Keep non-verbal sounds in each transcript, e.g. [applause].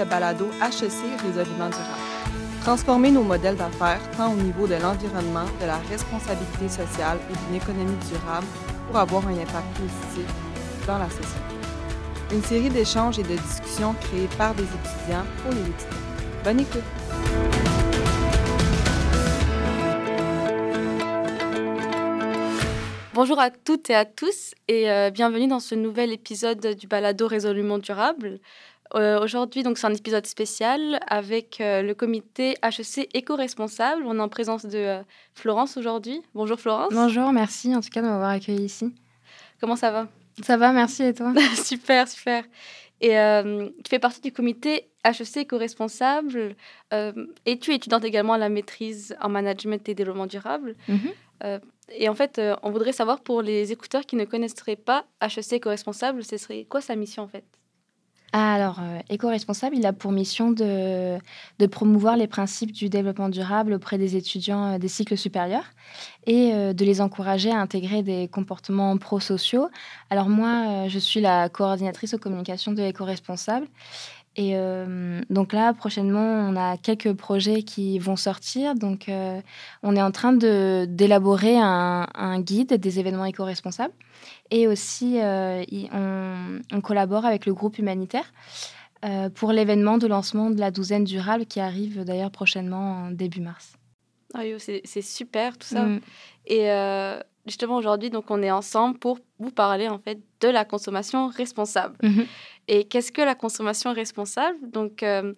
le balado HEC Résolument durable. Transformer nos modèles d'affaires tant au niveau de l'environnement, de la responsabilité sociale et d'une économie durable pour avoir un impact positif dans la société. Une série d'échanges et de discussions créées par des étudiants pour les étudiants. Bonne écoute! Bonjour à toutes et à tous et euh, bienvenue dans ce nouvel épisode du balado Résolument durable. Euh, aujourd'hui, donc, c'est un épisode spécial avec euh, le comité HEC éco-responsable. On est en présence de euh, Florence aujourd'hui. Bonjour Florence. Bonjour, merci en tout cas de m'avoir accueilli ici. Comment ça va? Ça va, merci et toi? [laughs] Super, super. Et tu fais partie du comité HEC éco-responsable et tu es étudiante également à la maîtrise en management et développement durable. Mhm. et en fait, on voudrait savoir pour les écouteurs qui ne connaisseraient pas HEC éco-responsable, ce serait quoi sa mission en fait? Alors, euh, éco-responsable, il a pour mission de, promouvoir les principes du développement durable auprès des étudiants euh, des cycles supérieurs et euh, de les encourager à intégrer des comportements prosociaux. Alors moi, je suis la coordinatrice aux communications de l'éco-responsable et euh, donc là, prochainement, on a quelques projets qui vont sortir. Donc, euh, on est en train d'élaborer un, un, guide des événements éco-responsables. Et aussi, euh, on, on, collabore avec le groupe humanitaire pour l'événement de lancement de la douzaine durable qui arrive d'ailleurs prochainement en début mars. Ah, c'est super tout ça. Mm. Et justement aujourd'hui, donc on est ensemble pour vous parler en fait de la consommation responsable. Mhm. Et qu'est-ce que la consommation responsable? Donc euh,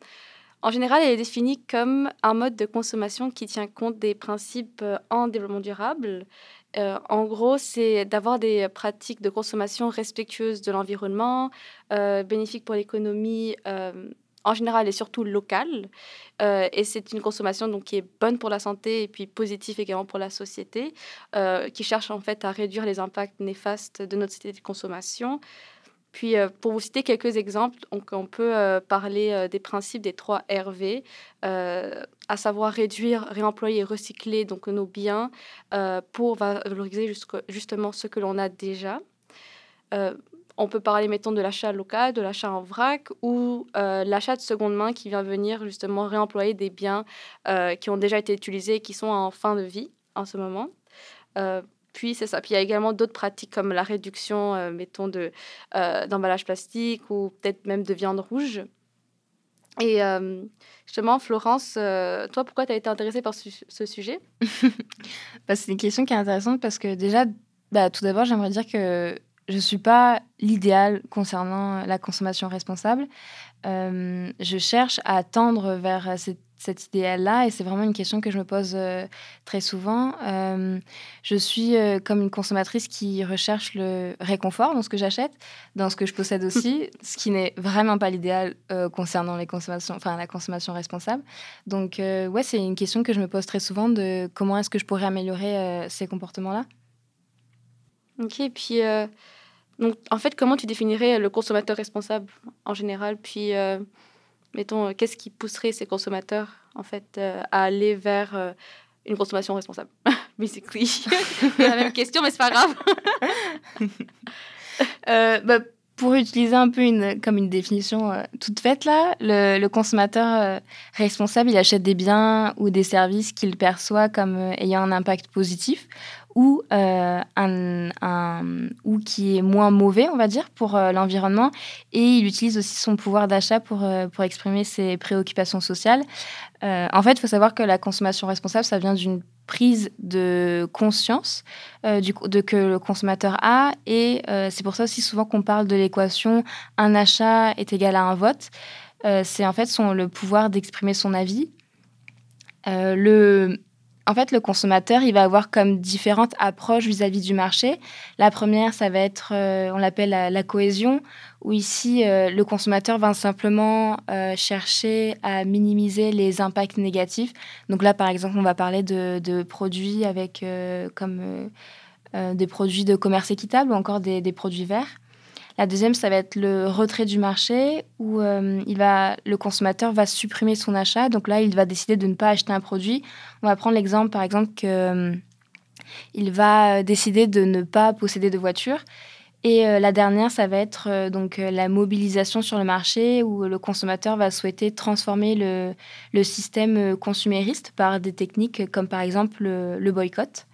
en général, elle est définie comme un mode de consommation qui tient compte des principes euh, en développement durable. Euh, en gros, c'est d'avoir des pratiques de consommation respectueuses de l'environnement, bénéfiques pour l'économie en général et surtout locale. Euh, et c'est une consommation donc, qui est bonne pour la santé et puis positive également pour la société, euh, qui cherche en fait à réduire les impacts néfastes de notre société de consommation. Puis, euh, pour vous citer quelques exemples, on peut parler des principes des trois RV, à savoir réduire, réemployer recycler donc, nos biens pour valoriser justement ce que l'on a déjà on peut parler, mettons, de l'achat local, de l'achat en vrac ou euh, l'achat de seconde main qui vient venir justement réemployer des biens euh, qui ont déjà été utilisés et qui sont en fin de vie en ce moment. Euh, puis c'est ça. Puis il y a également d'autres pratiques comme la réduction, mettons, de, d'emballage plastique ou peut-être même de viande rouge. Et justement, Florence, toi, pourquoi tu as été intéressée par ce, sujet? [laughs] Bah, C'est une question qui est intéressante parce que déjà, bah, tout d'abord, j'aimerais dire que je ne suis pas l'idéal concernant la consommation responsable. Euh, je cherche à tendre vers cet idéal-là et c'est vraiment une question que je me pose euh, très souvent. Euh, je suis comme une consommatrice qui recherche le réconfort dans ce que j'achète, dans ce que je possède aussi, [laughs] ce qui n'est vraiment pas l'idéal concernant les consommations, enfin, la consommation responsable. Donc, ouais, c'est une question que je me pose très souvent de comment est-ce que je pourrais améliorer ces comportements-là. Ok, puis donc, en fait, comment tu définirais le consommateur responsable en général? Puis, euh, mettons, euh, qu'est-ce qui pousserait ces consommateurs, en fait, euh, à aller vers une consommation responsable? [laughs] Basically. C'est [laughs] la même question, mais c'est pas grave. [laughs] bah, pour utiliser un peu une, comme une définition toute faite, là, le, consommateur responsable, il achète des biens ou des services qu'il perçoit comme ayant un impact positif ou, euh, un, ou qui est moins mauvais, on va dire, pour euh, l'environnement. Et il utilise aussi son pouvoir d'achat pour, euh, pour exprimer ses préoccupations sociales. en fait, il faut savoir que la consommation responsable, ça vient d'une prise de conscience du, de que le consommateur a. Et c'est pour ça aussi souvent qu'on parle de l'équation un achat est égal à un vote. c'est en fait son, le pouvoir d'exprimer son avis. le en fait, le consommateur, il va avoir comme différentes approches vis-à-vis du marché. La première, ça va être, euh, on l'appelle la, cohésion, où ici, euh, le consommateur va simplement euh, chercher à minimiser les impacts négatifs. Donc là, par exemple, on va parler de, produits avec comme des produits de commerce équitable ou encore des produits verts. La deuxième, ça va être le retrait du marché où euh, il va, le consommateur va supprimer son achat. Donc là, il va décider de ne pas acheter un produit. On va prendre l'exemple, par exemple, qu'il euh, va décider de ne pas posséder de voiture. Et la dernière, ça va être donc la mobilisation sur le marché où le consommateur va souhaiter transformer le système consumériste par des techniques comme par exemple le boycott.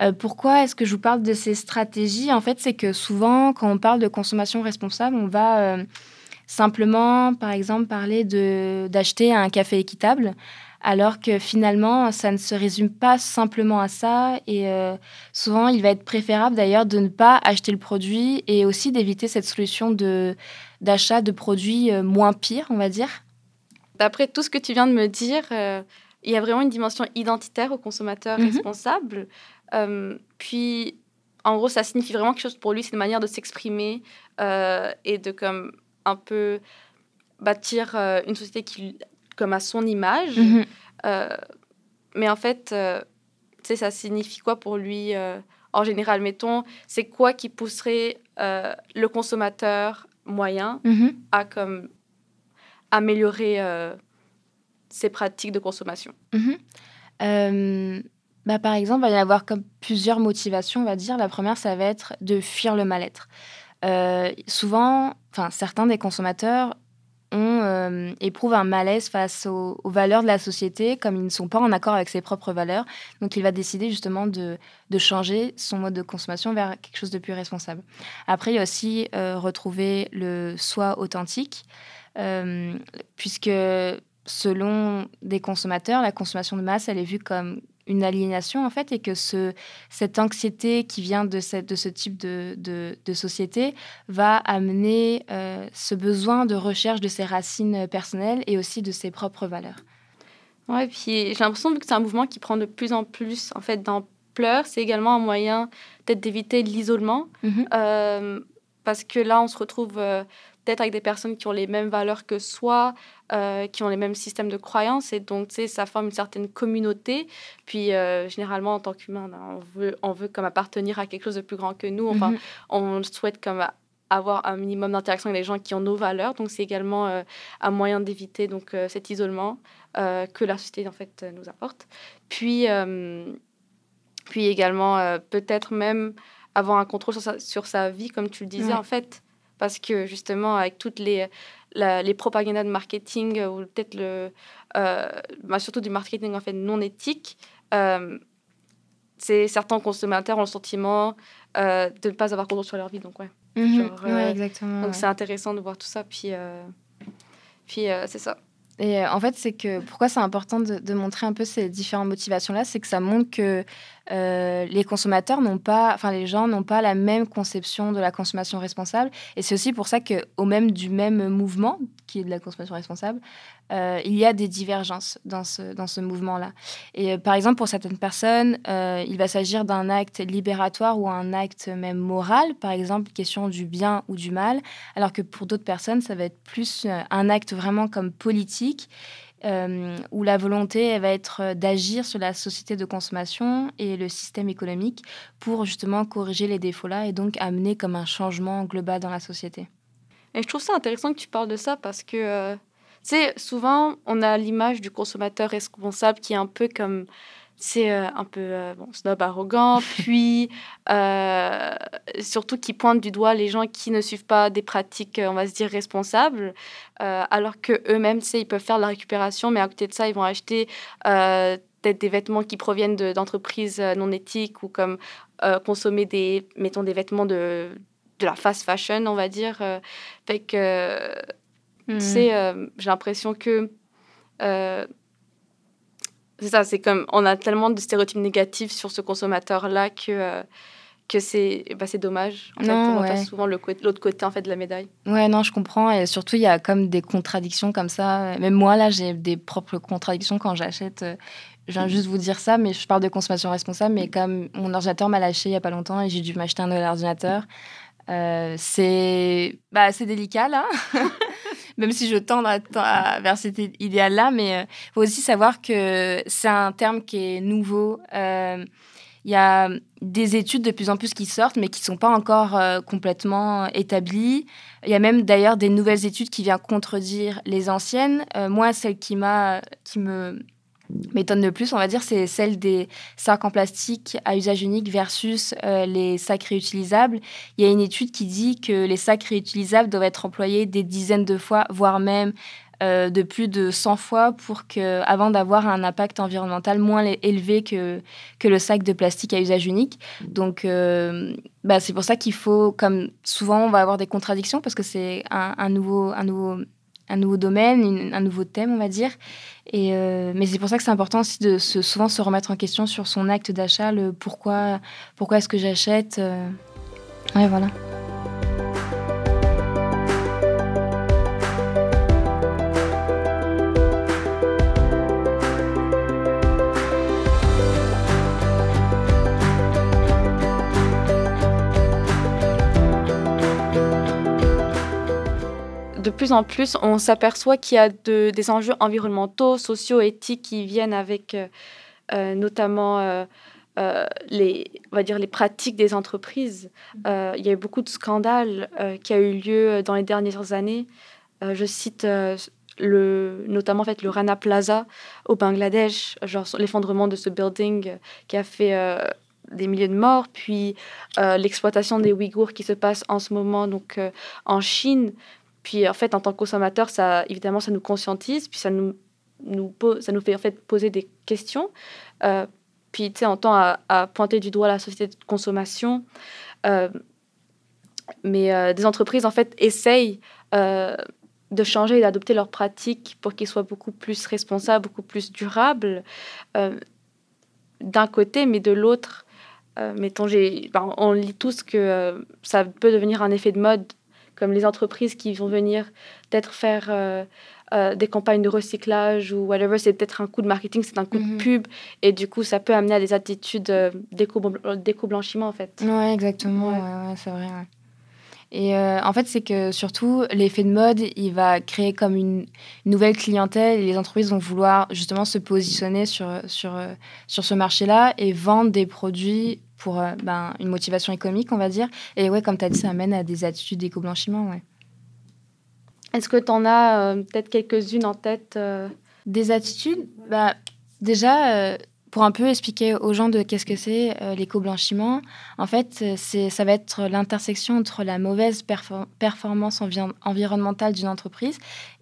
Euh, pourquoi est-ce que je vous parle de ces stratégies? En fait, c'est que souvent, quand on parle de consommation responsable, on va euh, simplement, par exemple, parler d'acheter un café équitable, alors que finalement, ça ne se résume pas simplement à ça. Et euh, souvent, il va être préférable d'ailleurs de ne pas acheter le produit et aussi d'éviter cette solution d'achat de, produits moins pires, on va dire. D'après tout ce que tu viens de me dire, il y a vraiment une dimension identitaire au consommateur mhm. responsable. Euh, puis, en gros, ça signifie vraiment quelque chose pour lui. C'est une manière de s'exprimer euh, et de comme un peu bâtir euh, une société qui, comme à son image. Mhm. mais en fait, tu sais, ça signifie quoi pour lui en général? Mettons, c'est quoi qui pousserait le consommateur moyen mhm. à comme améliorer ses pratiques de consommation? Mhm. Bah, par exemple, il va y avoir comme plusieurs motivations, on va dire. La première, ça va être de fuir le mal-être. Euh, souvent, enfin, certains des consommateurs ont, euh, éprouvent un malaise face aux, valeurs de la société, comme ils ne sont pas en accord avec ses propres valeurs. Donc, il va décider justement de, de changer son mode de consommation vers quelque chose de plus responsable. Après, il y a aussi euh, retrouver le soi authentique, puisque selon des consommateurs, la consommation de masse, elle est vue comme une aliénation en fait et que ce, cette anxiété qui vient de, cette, de ce type de, de, société va amener euh, ce besoin de recherche de ses racines personnelles et aussi de ses propres valeurs. Ouais, puis j'ai l'impression que c'est un mouvement qui prend de plus en plus en fait d'ampleur, c'est également un moyen peut-être d'éviter l'isolement. Mm-hmm. Euh, parce que là, on se retrouve euh, peut-être avec des personnes qui ont les mêmes valeurs que soi, euh, qui ont les mêmes systèmes de croyances. Et donc, tu sais, ça forme une certaine communauté. Puis, euh, généralement, en tant qu'humain, on veut, on veut comme appartenir à quelque chose de plus grand que nous. Enfin, mhm. on souhaite comme avoir un minimum d'interaction avec les gens qui ont nos valeurs. Donc, c'est également euh, un moyen d'éviter donc cet isolement que la société, en fait, nous apporte. Puis, puis également, peut-être même avoir un contrôle sur sa, sur sa vie, comme tu le disais, en fait parce que justement, avec toutes les, les propagandas de marketing, ou peut-être le, euh, bah, surtout du marketing en fait non éthique, euh, c'est certains consommateurs ont le sentiment euh, de ne pas avoir contrôle sur leur vie. Donc, ouais. Mhm. exactement. Donc, c'est intéressant de voir tout ça. Puis, puis c'est ça. Et en fait, c'est que pourquoi c'est important de, de, montrer un peu ces différentes motivations-là, c'est que ça montre que euh, les consommateurs n'ont pas, enfin les gens n'ont pas la même conception de la consommation responsable. Et c'est aussi pour ça qu'au même du même mouvement, qui est de la consommation responsable, euh, il y a des divergences dans ce, dans ce mouvement-là. Et euh, par exemple, pour certaines personnes, il va s'agir d'un acte libératoire ou un acte même moral, par exemple, question du bien ou du mal, alors que pour d'autres personnes, ça va être plus un acte vraiment comme politique euh, où la volonté elle va être euh, d'agir sur la société de consommation et le système économique pour justement corriger les défauts-là et donc amener comme un changement global dans la société. Et je trouve ça intéressant que tu parles de ça parce que, euh, tu sais, souvent on a l'image du consommateur responsable qui est un peu comme c'est euh, un peu euh, bon, snob arrogant, [laughs] puis euh, surtout qui pointe du doigt les gens qui ne suivent pas des pratiques, on va se dire, responsables, alors qu'eux-mêmes, ils peuvent faire de la récupération, mais à côté de ça, ils vont acheter peut-être des vêtements qui proviennent d'entreprises non éthiques ou comme consommer des, mettons, des vêtements de, de la fast fashion, on va dire. fait que, tu mmh. sais, j'ai l'impression que c'est ça, c'est comme on a tellement de stéréotypes négatifs sur ce consommateur-là que, euh, que c'est bah, dommage. En non, fait, on souvent l'autre côté en fait, de la médaille. Ouais, non, je comprends. Et surtout, il y a comme des contradictions comme ça. Même moi, là, j'ai des propres contradictions quand j'achète. Euh, je viens juste vous dire ça, mais je parle de consommation responsable. Mais comme mon ordinateur m'a lâché il n'y a pas longtemps et j'ai dû m'acheter un nouvel ordinateur, euh, c'est bah, délicat là. [laughs] même si je tends vers cet idéal-là, mais euh, faut aussi savoir que c'est un terme qui est nouveau. Euh, il y a des études de plus en plus qui sortent, mais qui ne sont pas encore complètement établies. Il y a même d'ailleurs des nouvelles études qui viennent contredire les anciennes. moi, celle qui, m'a, qui me méthode de plus, on va dire, c'est celle des sacs en plastique à usage unique versus euh, les sacs réutilisables. Il y a une étude qui dit que les sacs réutilisables doivent être employés des dizaines de fois, voire même euh, de plus de 100 fois pour que, avant d'avoir un impact environnemental moins élevé que, que le sac de plastique à usage unique. Donc, euh, bah, c'est pour ça qu'il faut, comme souvent, on va avoir des contradictions parce que c'est un, nouveau, un, nouveau, un nouveau domaine, un nouveau thème, on va dire. Et, euh, mais c'est pour ça que c'est important aussi de souvent se remettre en question sur son acte d'achat, le pourquoi, pourquoi est-ce que j'achète. Euh. Ouais, voilà. De plus en plus, on s'aperçoit qu'il y a des enjeux environnementaux, sociaux, éthiques qui viennent avec euh, euh, notamment euh, les, on va dire les pratiques des entreprises. il y a eu beaucoup de scandales qui ont eu lieu dans les dernières années. je cite notamment en fait, le Rana Plaza au Bangladesh, l'effondrement de ce building qui a fait des milliers de morts, puis l'exploitation des Ouïghours qui se passe en ce moment donc en Chine, puis en fait, en tant que consommateur, ça, évidemment, ça nous conscientise, puis ça nous, ça nous fait en fait poser des questions. Euh, puis tu sais, on tend à, pointer du doigt la société de consommation. Euh, mais euh, des entreprises, en fait, essayent de changer et d'adopter leurs pratiques pour qu'ils soient beaucoup plus responsables, beaucoup plus durables, d'un côté, mais de l'autre, mettons, ben, on lit tous que ça peut devenir un effet de mode comme les entreprises qui vont venir peut-être faire euh, euh, des campagnes de recyclage ou whatever, c'est peut-être un coup de marketing, c'est un coup de mhm. pub, et du coup, ça peut amener à des attitudes euh, d'éco-blanchiment, en fait. Oui, exactement, ouais. c'est vrai. Et en fait, c'est que surtout, l'effet de mode, il va créer comme une nouvelle clientèle et les entreprises vont vouloir justement se positionner sur, sur, sur ce marché-là et vendre des produits pour euh, ben, une motivation économique, on va dire. Et ouais, comme tu as dit, ça amène à des attitudes d'éco-blanchiment. Ouais. Est-ce que tu en as euh, peut-être quelques-unes en tête euh? Des attitudes? Bah, Déjà, pour un peu expliquer aux gens de qu'est-ce que c'est l'éco-blanchiment, en fait, c'est, ça va être l'intersection entre la mauvaise performance environnementale d'une entreprise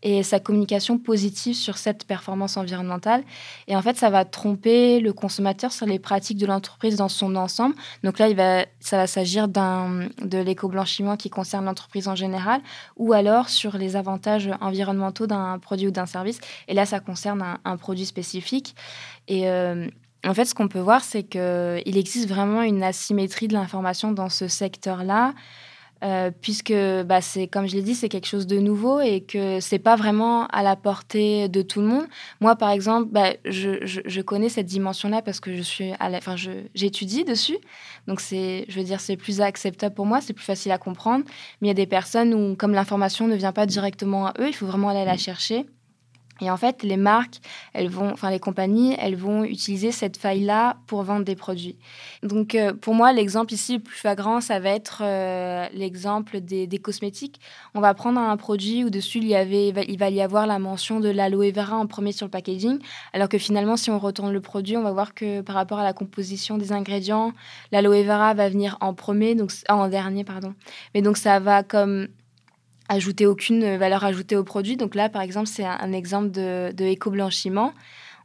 et sa communication positive sur cette performance environnementale. Et en fait, ça va tromper le consommateur sur les pratiques de l'entreprise dans son ensemble. Donc là, il va, ça va s'agir de l'éco-blanchiment qui concerne l'entreprise en général ou alors sur les avantages environnementaux d'un produit ou d'un service. Et là, ça concerne un, un produit spécifique. Et euh, en fait, ce qu'on peut voir, c'est qu'il existe vraiment une asymétrie de l'information dans ce secteur-là. Euh, puisque, bah, c'est, comme je l'ai dit, c'est quelque chose de nouveau et que c'est pas vraiment à la portée de tout le monde. Moi, par exemple, bah, je, je, connais cette dimension-là parce que je suis à la, enfin, je, j'étudie dessus. Donc, c'est, je veux dire, c'est plus acceptable pour moi, c'est plus facile à comprendre. Mais il y a des personnes où, comme l'information ne vient pas directement à eux, il faut vraiment aller la chercher. Et en fait, les marques, elles vont, enfin les compagnies, elles vont utiliser cette faille-là pour vendre des produits. Donc, euh, pour moi, l'exemple ici le plus flagrant, ça va être euh, l'exemple des, cosmétiques. On va prendre un produit où dessus il y avait, il va y avoir la mention de l'aloe vera en premier sur le packaging, alors que finalement, si on retourne le produit, on va voir que par rapport à la composition des ingrédients, l'aloe vera va venir en premier, donc en dernier, pardon. Mais donc ça va comme ajouter aucune valeur ajoutée au produit. Donc là, par exemple, c'est un, exemple de, de éco-blanchiment.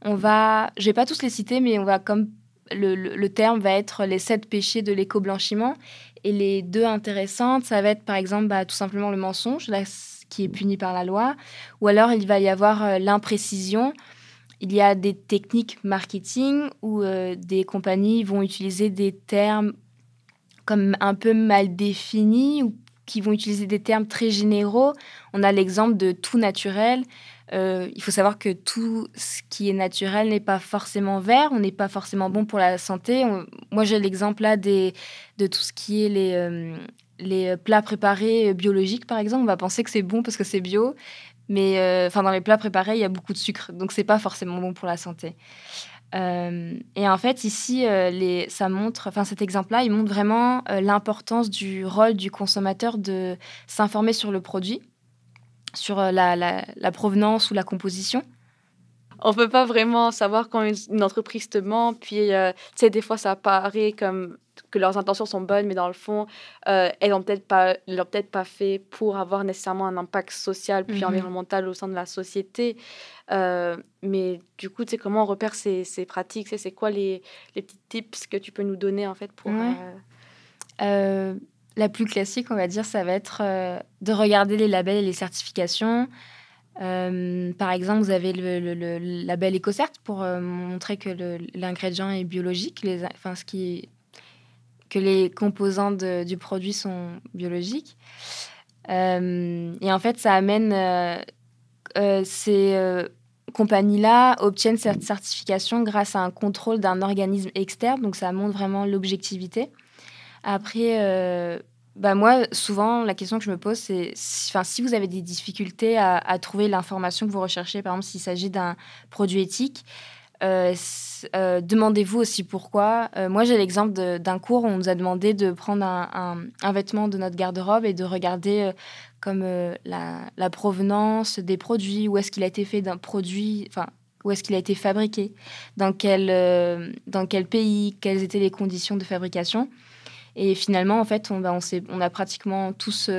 On va, je vais pas tous les citer, mais on va comme le, le, terme va être les sept péchés de l'éco-blanchiment. Et les deux intéressantes, ça va être par exemple bah, tout simplement le mensonge, là, qui est puni par la loi, ou alors il va y avoir euh, l'imprécision. Il y a des techniques marketing où euh, des compagnies vont utiliser des termes comme un peu mal définis ou qui vont utiliser des termes très généraux. On a l'exemple de tout naturel. Euh, il faut savoir que tout ce qui est naturel n'est pas forcément vert, on n'est pas forcément bon pour la santé. moi, j'ai l'exemple là de tout ce qui est les, euh, plats préparés biologiques, par exemple. On va penser que c'est bon parce que c'est bio, mais euh, dans les plats préparés, il y a beaucoup de sucre, donc c'est pas forcément bon pour la santé. Euh, et en fait, ici, euh, ça montre, enfin cet exemple-là, il montre vraiment euh, l'importance du rôle du consommateur de s'informer sur le produit, sur la, provenance ou la composition. On peut pas vraiment savoir quand une, entreprise te ment. Puis, euh, tu sais, des fois, ça paraît comme que leurs intentions sont bonnes, mais dans le fond, euh, elles l'ont peut-être pas, l'ont peut-être pas fait pour avoir nécessairement un impact social puis mhm. environnemental au sein de la société. Euh, mais du coup, tu sais, comment on repère ces, ces pratiques? C'est quoi les, les, petits tips que tu peux nous donner, en fait, pour... Euh, la plus classique, on va dire, ça va être de regarder les labels et les certifications. Par exemple, vous avez le, le, label EcoCert pour montrer que l'ingrédient est biologique, enfin, ce qui que les composants du produit sont biologiques. Euh, et en fait, ça amène euh, euh, ces compagnies-là obtiennent cette certification grâce à un contrôle d'un organisme externe, donc ça montre vraiment l'objectivité. Après, bah moi, souvent, la question que je me pose, c'est enfin, si vous avez des difficultés à, trouver l'information que vous recherchez, par exemple, s'il s'agit d'un produit éthique, euh, euh, demandez-vous aussi pourquoi. Euh, moi, j'ai l'exemple d'un cours où on nous a demandé de prendre un, un, vêtement de notre garde-robe et de regarder comme la, la, provenance des produits, où est-ce qu'il a été fait d'un produit, enfin, où est-ce qu'il a été fabriqué, dans quel, dans quel pays, quelles étaient les conditions de fabrication. Et finalement, en fait, on, ben, on, on a pratiquement tous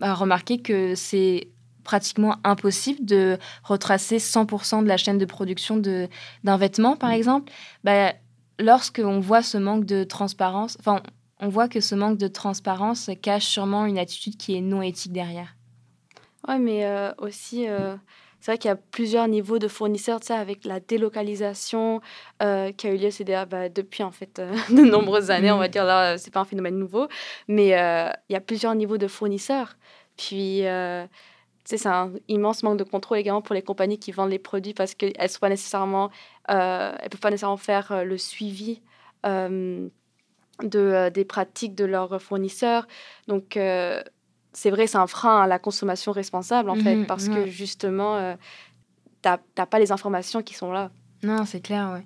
remarqué que c'est pratiquement impossible de retracer 100% de la chaîne de production d'un vêtement, par exemple, bah, lorsqu'on voit ce manque de transparence, enfin, on voit que ce manque de transparence cache sûrement une attitude qui est non éthique derrière. Oui, mais euh, aussi, euh, c'est vrai qu'il y a plusieurs niveaux de fournisseurs, tu sais, avec la délocalisation euh, qui a eu lieu bah, depuis, en fait, [laughs] de nombreuses années, on va mm. dire, là, c'est pas un phénomène nouveau, mais il y a plusieurs niveaux de fournisseurs. Puis, c'est un immense manque de contrôle également pour les compagnies qui vendent les produits parce qu'elles ne pas nécessairement, euh, elles peuvent pas nécessairement faire euh, le suivi euh, de, des pratiques de leurs fournisseurs. Donc, c'est vrai, c'est un frein à la consommation responsable, en fait, mmh parce que justement, tu n'as pas les informations qui sont là. Non, c'est clair, oui.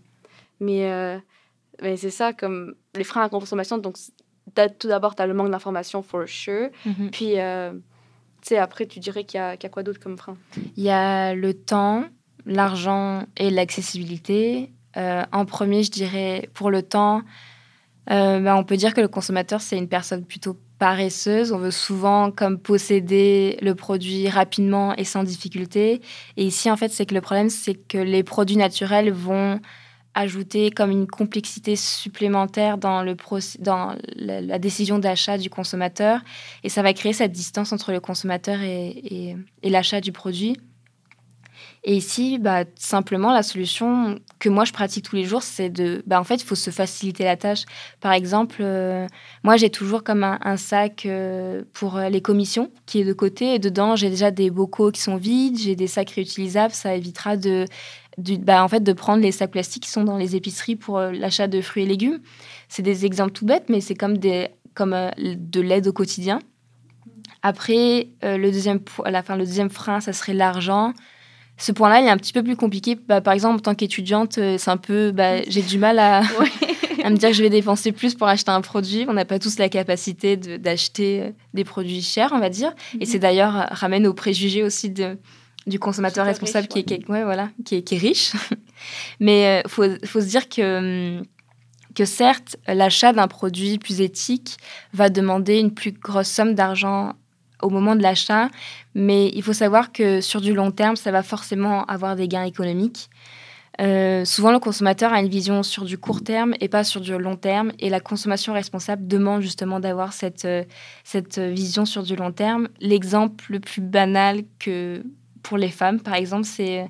Mais, mais c'est ça, comme les freins à la consommation, donc tout d'abord, tu as le manque d'informations, for sure. Mmh Puis, sais, après, tu dirais qu'il y, a quoi d'autre comme frein? Il y a le temps, l'argent et l'accessibilité. Euh, en premier, je dirais, pour le temps, euh, bah, on peut dire que le consommateur, c'est une personne plutôt paresseuse. On veut souvent comme posséder le produit rapidement et sans difficulté. Et ici, en fait, c'est que le problème, c'est que les produits naturels vont ajouter comme une complexité supplémentaire dans, le dans la, décision d'achat du consommateur et ça va créer cette distance entre le consommateur et, et, l'achat du produit. Et ici, bah, simplement, la solution que moi je pratique tous les jours, c'est de. Bah, en fait, il faut se faciliter la tâche. Par exemple, euh, moi j'ai toujours comme un, sac euh, pour les commissions qui est de côté et dedans j'ai déjà des bocaux qui sont vides, j'ai des sacs réutilisables, ça évitera de bah, en fait, de prendre les sacs plastiques qui sont dans les épiceries pour euh, l'achat de fruits et légumes. C'est des exemples tout bêtes, mais c'est comme, des, comme euh, de l'aide au quotidien. Après, euh, le, deuxième, à la fin, le deuxième frein, ça serait l'argent. Ce point-là, il est un petit peu plus compliqué. Bah, par exemple, en tant qu'étudiante, c'est un peu, bah, j'ai du mal à, [laughs] à me dire que je vais dépenser plus pour acheter un produit. On n'a pas tous la capacité d'acheter des produits chers, on va dire. Et c'est d'ailleurs ramène au préjugé aussi de, du consommateur responsable qui, est, ouais, voilà, qui, est, qui est riche. [laughs] Mais il euh, faut, faut, se dire que, hum, que certes, l'achat d'un produit plus éthique va demander une plus grosse somme d'argent au moment de l'achat, mais il faut savoir que sur du long terme, ça va forcément avoir des gains économiques. Euh, souvent, le consommateur a une vision sur du court terme et pas sur du long terme. Et la consommation responsable demande justement d'avoir cette, euh, cette vision sur du long terme. L'exemple le plus banal que pour les femmes, par exemple, c'est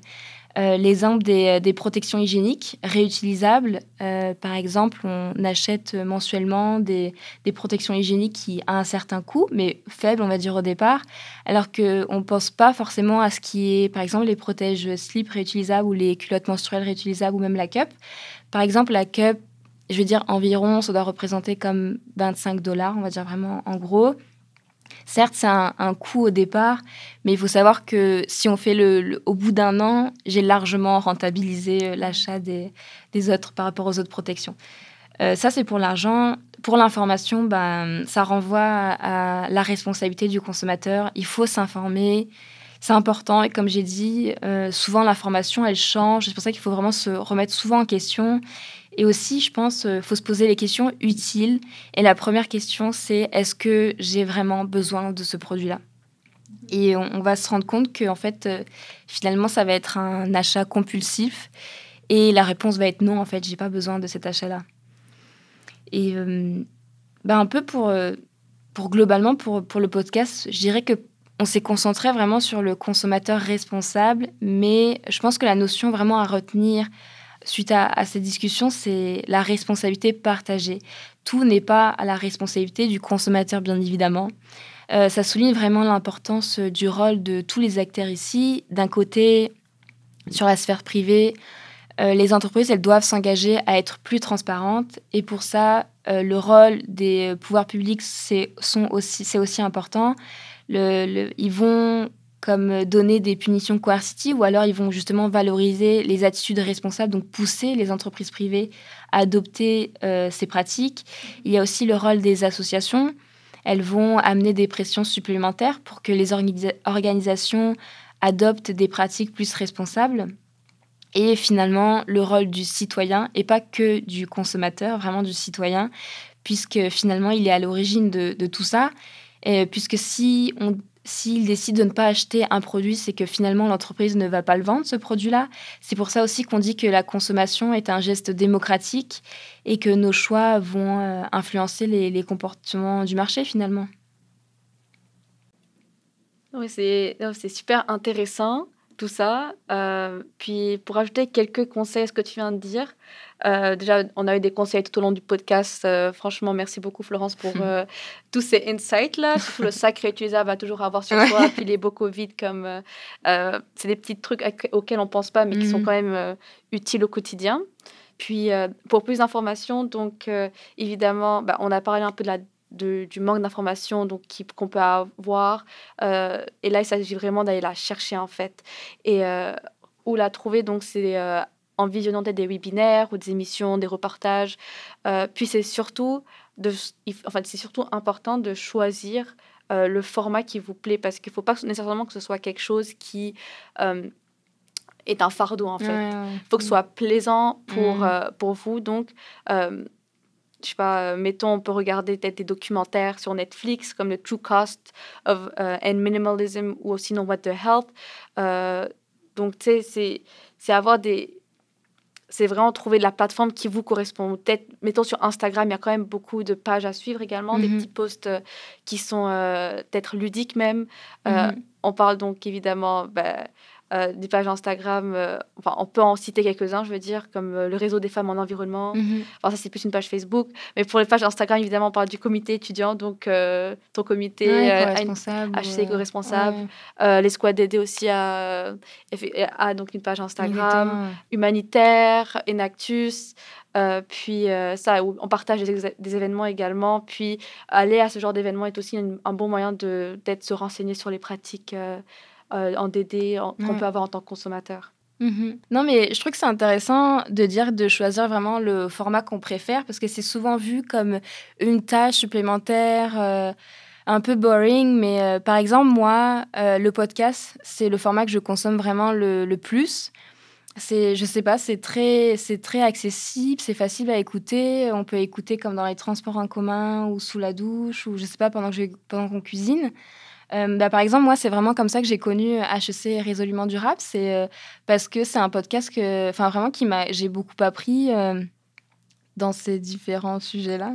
euh, l'exemple des, des, protections hygiéniques réutilisables. Euh, par exemple, on achète mensuellement des, protections hygiéniques qui a un certain coût, mais faible, on va dire au départ, alors qu'on ne pense pas forcément à ce qui est, par exemple, les protèges slip réutilisables ou les culottes menstruelles réutilisables ou même la cup. Par exemple, la cup, je veux dire environ, ça doit représenter comme 25 dollars, on va dire vraiment en gros. Certes, c'est un, coût au départ, mais il faut savoir que si on fait le, au bout d'un an, j'ai largement rentabilisé euh, l'achat des, autres par rapport aux autres protections. Euh, ça, c'est pour l'argent. Pour l'information, ben, ça renvoie à, la responsabilité du consommateur. Il faut s'informer. c'est important. Et comme j'ai dit, euh, souvent l'information, elle change. C'est pour ça qu'il faut vraiment se remettre souvent en question. Et aussi, je pense, il faut se poser les questions utiles. Et la première question, c'est est-ce que j'ai vraiment besoin de ce produit-là? Et on, va se rendre compte que, en fait, finalement, ça va être un achat compulsif. Et la réponse va être non, en fait, j'ai pas besoin de cet achat-là. Et ben un peu pour, euh, pour globalement, pour, pour le podcast, je dirais que on s'est concentré vraiment sur le consommateur responsable, mais je pense que la notion vraiment à retenir suite à, à cette discussion, c'est la responsabilité partagée. Tout n'est pas à la responsabilité du consommateur, bien évidemment. Euh, ça souligne vraiment l'importance du rôle de tous les acteurs ici. D'un côté, sur la sphère privée, euh, les entreprises, elles doivent s'engager à être plus transparentes. Et pour ça, euh, le rôle des pouvoirs publics, c'est aussi, aussi important. ils vont comme donner des punitions coercitives ou alors ils vont justement valoriser les attitudes responsables, donc pousser les entreprises privées à adopter euh, ces pratiques. Il y a aussi le rôle des associations. Elles vont amener des pressions supplémentaires pour que les organisations adoptent des pratiques plus responsables et finalement le rôle du citoyen et pas que du consommateur, vraiment du citoyen, puisque finalement il est à l'origine de, tout ça. Et puisque si on s'il décide de ne pas acheter un produit, c'est que finalement l'entreprise ne va pas le vendre, ce produit-là. C'est pour ça aussi qu'on dit que la consommation est un geste démocratique et que nos choix vont euh, influencer les, les comportements du marché finalement. Oui, c'est super intéressant tout ça. Euh, puis pour ajouter quelques conseils à ce que tu viens de dire, euh, déjà, on a eu des conseils tout au long du podcast. Euh, franchement, merci beaucoup Florence pour [laughs] tous ces insights-là. Surtout le sac [laughs] réutilisable à toujours avoir sur soi, puis les bocaux vides, comme c'est des petits trucs auxquels on pense pas, mais qui sont mm. quand même utiles au quotidien. Puis pour plus d'informations, donc évidemment, bah, on a parlé un peu de la du manque d'informations donc qu'on peut avoir. Euh, et là, il s'agit vraiment d'aller la chercher en fait. Et euh, où la trouver, donc c'est euh, en visionnant des webinaires ou des émissions, des reportages. puis c'est surtout, de, en fait, c'est surtout important de choisir le format qui vous plaît parce qu'il ne faut pas nécessairement que ce soit quelque chose qui est un fardeau en fait. Il faut que ce soit plaisant pour, mmh. pour vous. Donc, je sais pas, euh, mettons, on peut regarder peut-être des documentaires sur Netflix comme The True Cost of uh, and Minimalism ou sinon What the Health. Euh, donc, tu sais, c'est avoir des. C'est vraiment trouver la plateforme qui vous correspond. Peut-être, mettons sur Instagram, il y a quand même beaucoup de pages à suivre également, des mm-hmm. petits posts qui sont peut-être ludiques même. Mm-hmm. On parle donc évidemment. Ben, euh, des pages Instagram, euh, enfin, on peut en citer quelques-uns, je veux dire, comme euh, le réseau des femmes en environnement. Mhm. Enfin, ça, c'est plus une page Facebook. Mais pour les pages Instagram, évidemment, on parle du comité étudiant, donc ton comité responsable HC responsable les squads aidés aussi à, à, donc une page Instagram, humanitaire, Enactus. puis ça, on partage des, événements également. Puis aller à ce genre d'événement est aussi un, bon moyen d'être se renseigner sur les pratiques euh, en DD qu'on peut avoir en tant que consommateur. Mhm. Non, mais je trouve que c'est intéressant de dire de choisir vraiment le format qu'on préfère parce que c'est souvent vu comme une tâche supplémentaire. Euh, un peu boring, mais euh, par exemple, moi, le podcast, c'est le format que je consomme vraiment le, le plus. C'est, je sais pas, c'est très, c'est très accessible, c'est facile à écouter. On peut écouter comme dans les transports en commun ou sous la douche ou je sais pas pendant que je, pendant qu'on cuisine. Euh, bah, par exemple, moi, c'est vraiment comme ça que j'ai connu HEC résolument durable. C'est euh, parce que c'est un podcast que, enfin, vraiment, qui m'a, j'ai beaucoup appris euh, dans ces différents sujets-là.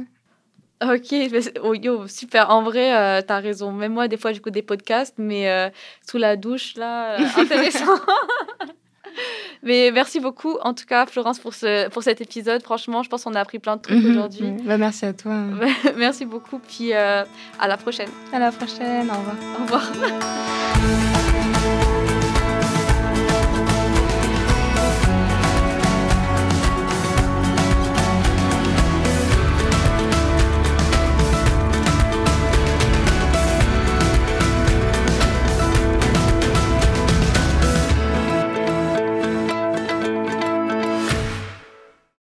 Ok, oh, yo, super. En vrai, tu as raison. Même moi, des fois, j'écoute des podcasts, mais sous la douche, là, [laughs] intéressant. [laughs] [laughs] Mais merci beaucoup, en tout cas, Florence, pour, ce, pour cet épisode. Franchement, je pense qu'on a appris plein de trucs mhm. aujourd'hui. Bah, merci à toi. [laughs] merci beaucoup. Puis à la prochaine. À la prochaine. Au revoir. Au revoir. [laughs]